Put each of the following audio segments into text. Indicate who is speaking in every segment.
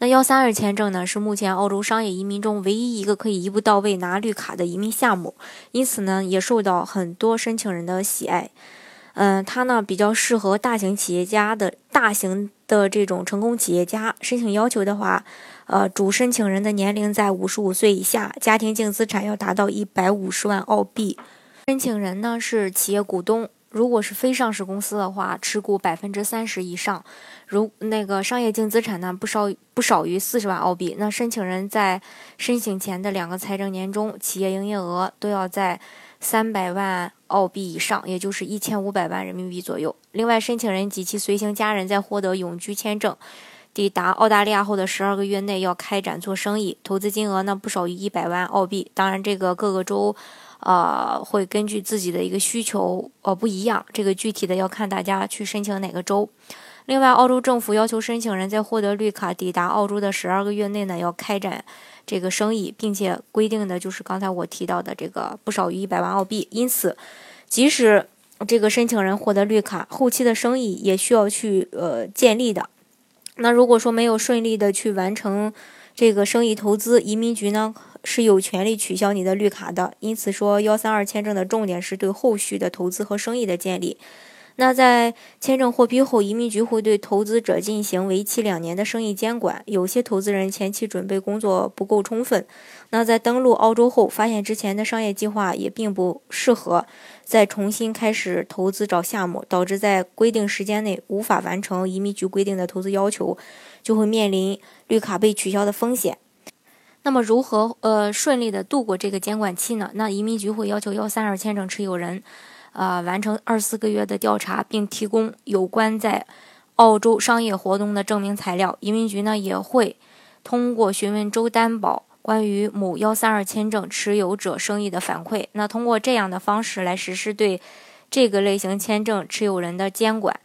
Speaker 1: 那幺三二签证呢，是目前澳洲商业移民中唯一一个可以一步到位拿绿卡的移民项目，因此呢，也受到很多申请人的喜爱。嗯，它呢比较适合大型企业家的大型的这种成功企业家。申请要求的话，呃，主申请人的年龄在五十五岁以下，家庭净资产要达到一百五十万澳币。申请人呢是企业股东。如果是非上市公司的话，持股百分之三十以上，如那个商业净资产呢不少不少于四十万澳币。那申请人在申请前的两个财政年中，企业营业额都要在三百万澳币以上，也就是一千五百万人民币左右。另外，申请人及其随行家人在获得永居签证抵达澳大利亚后的十二个月内要开展做生意，投资金额呢不少于一百万澳币。当然，这个各个州。呃，会根据自己的一个需求，呃，不一样。这个具体的要看大家去申请哪个州。另外，澳洲政府要求申请人在获得绿卡抵达澳洲的十二个月内呢，要开展这个生意，并且规定的就是刚才我提到的这个不少于一百万澳币。因此，即使这个申请人获得绿卡，后期的生意也需要去呃建立的。那如果说没有顺利的去完成这个生意投资，移民局呢？是有权利取消你的绿卡的，因此说幺三二签证的重点是对后续的投资和生意的建立。那在签证获批后，移民局会对投资者进行为期两年的生意监管。有些投资人前期准备工作不够充分，那在登陆澳洲后，发现之前的商业计划也并不适合，再重新开始投资找项目，导致在规定时间内无法完成移民局规定的投资要求，就会面临绿卡被取消的风险。那么如何呃顺利的度过这个监管期呢？那移民局会要求幺三二签证持有人，呃完成二四个月的调查，并提供有关在澳洲商业活动的证明材料。移民局呢也会通过询问州担保关于某幺三二签证持有者生意的反馈，那通过这样的方式来实施对这个类型签证持有人的监管。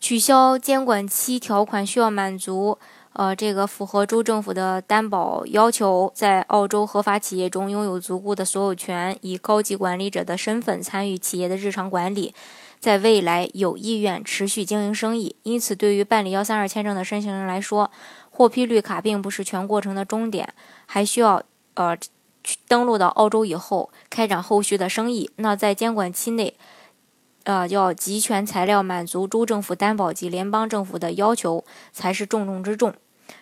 Speaker 1: 取消监管期条款需要满足。呃，这个符合州政府的担保要求，在澳洲合法企业中拥有足够的所有权，以高级管理者的身份参与企业的日常管理，在未来有意愿持续经营生意。因此，对于办理幺三二签证的申请人来说，获批绿卡并不是全过程的终点，还需要呃登陆到澳洲以后开展后续的生意。那在监管期内，呃，要集权材料满足州政府担保及联邦政府的要求才是重中之重。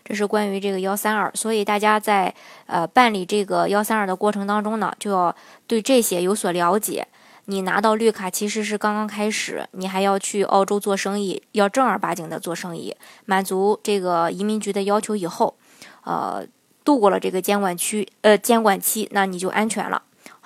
Speaker 1: 这是关于这个幺三二，所以大家在呃办理这个幺三二的过程当中呢，就要对这些有所了解。你拿到绿卡其实是刚刚开始，你还要去澳洲做生意，要正儿八经的做生意，满足这个移民局的要求以后，呃，度过了这个监管区呃监管期，那你就安全了。